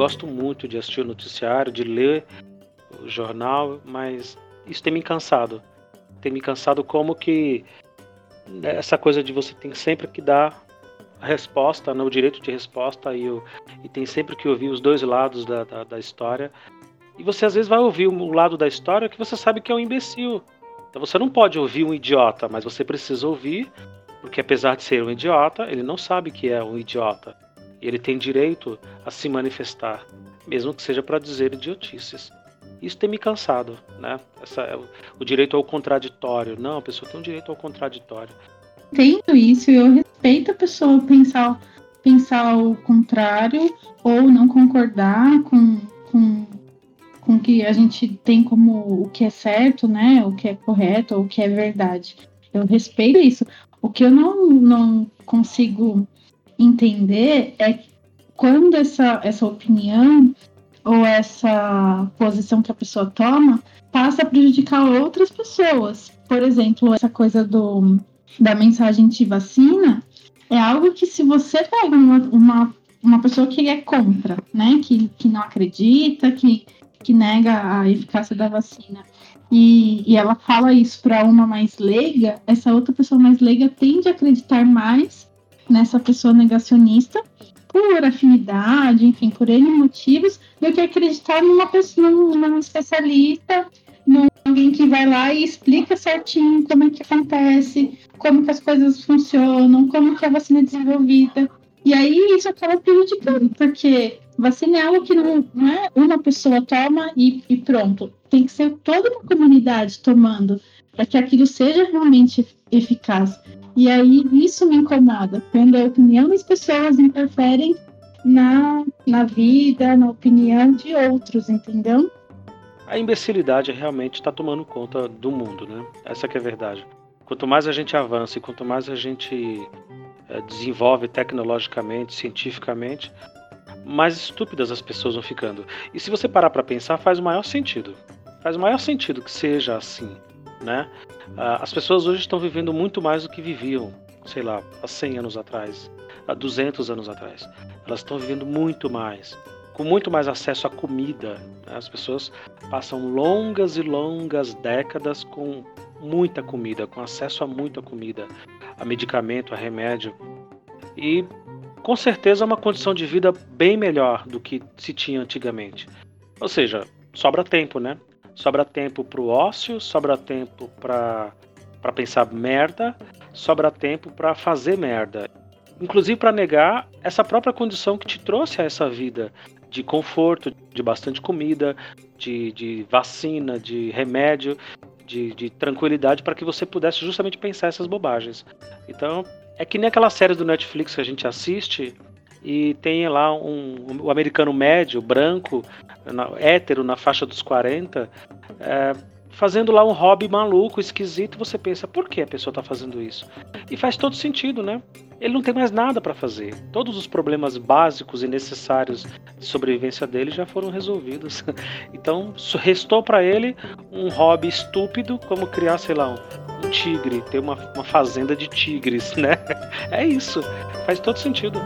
gosto muito de assistir o noticiário, de ler o jornal, mas isso tem me cansado. Tem me cansado como que essa coisa de você tem sempre que dar a resposta, né, o direito de resposta e, o, e tem sempre que ouvir os dois lados da, da, da história. E você às vezes vai ouvir um lado da história que você sabe que é um imbecil. Então você não pode ouvir um idiota, mas você precisa ouvir, porque apesar de ser um idiota, ele não sabe que é um idiota. E ele tem direito a se manifestar, mesmo que seja para dizer idiotices. Isso tem me cansado, né? Essa, é o, direito ao contraditório. Não, a pessoa tem um direito ao contraditório. Entendo isso eu respeito a pessoa pensar, pensar o contrário ou não concordar com, com, com o que a gente tem como o que é certo, né? O que é correto ou o que é verdade. Eu respeito isso. O que eu não, não consigo entender é quando essa, essa opinião ou essa posição que a pessoa toma passa a prejudicar outras pessoas. Por exemplo, essa coisa do, da mensagem de vacina é algo que se você pega uma, uma, uma pessoa que é contra, né, que, que não acredita, que, que nega a eficácia da vacina, e, e ela fala isso para uma mais leiga, essa outra pessoa mais leiga tende a acreditar mais nessa pessoa negacionista por afinidade, enfim, por N motivos, do que acreditar numa pessoa, num especialista, num alguém que vai lá e explica certinho como é que acontece, como que as coisas funcionam, como que a vacina é desenvolvida. E aí isso acaba prejudicando, porque vacina é algo que não, não é uma pessoa toma e, e pronto. Tem que ser toda uma comunidade tomando para que aquilo seja realmente eficaz. E aí isso me incomoda, quando a opinião das pessoas interferem na, na vida, na opinião de outros, entendeu? A imbecilidade realmente está tomando conta do mundo, né? Essa que é a verdade. Quanto mais a gente avança e quanto mais a gente é, desenvolve tecnologicamente, cientificamente, mais estúpidas as pessoas vão ficando. E se você parar para pensar, faz o maior sentido. Faz o maior sentido que seja assim né? Ah, as pessoas hoje estão vivendo muito mais do que viviam, sei lá, há 100 anos atrás, há 200 anos atrás. Elas estão vivendo muito mais, com muito mais acesso à comida. Né? As pessoas passam longas e longas décadas com muita comida, com acesso a muita comida, a medicamento, a remédio. E com certeza é uma condição de vida bem melhor do que se tinha antigamente. Ou seja, sobra tempo, né? Sobra tempo para o ócio, sobra tempo para para pensar merda, sobra tempo para fazer merda. Inclusive para negar essa própria condição que te trouxe a essa vida de conforto, de bastante comida, de, de vacina, de remédio, de, de tranquilidade para que você pudesse justamente pensar essas bobagens. Então, é que nem aquela série do Netflix que a gente assiste e tem lá um, um americano médio, branco, na, hétero, na faixa dos 40, é, fazendo lá um hobby maluco, esquisito, você pensa, por que a pessoa está fazendo isso? E faz todo sentido, né? Ele não tem mais nada para fazer. Todos os problemas básicos e necessários de sobrevivência dele já foram resolvidos. Então, restou para ele um hobby estúpido, como criar, sei lá, um, um tigre, ter uma, uma fazenda de tigres, né? É isso. Faz todo sentido.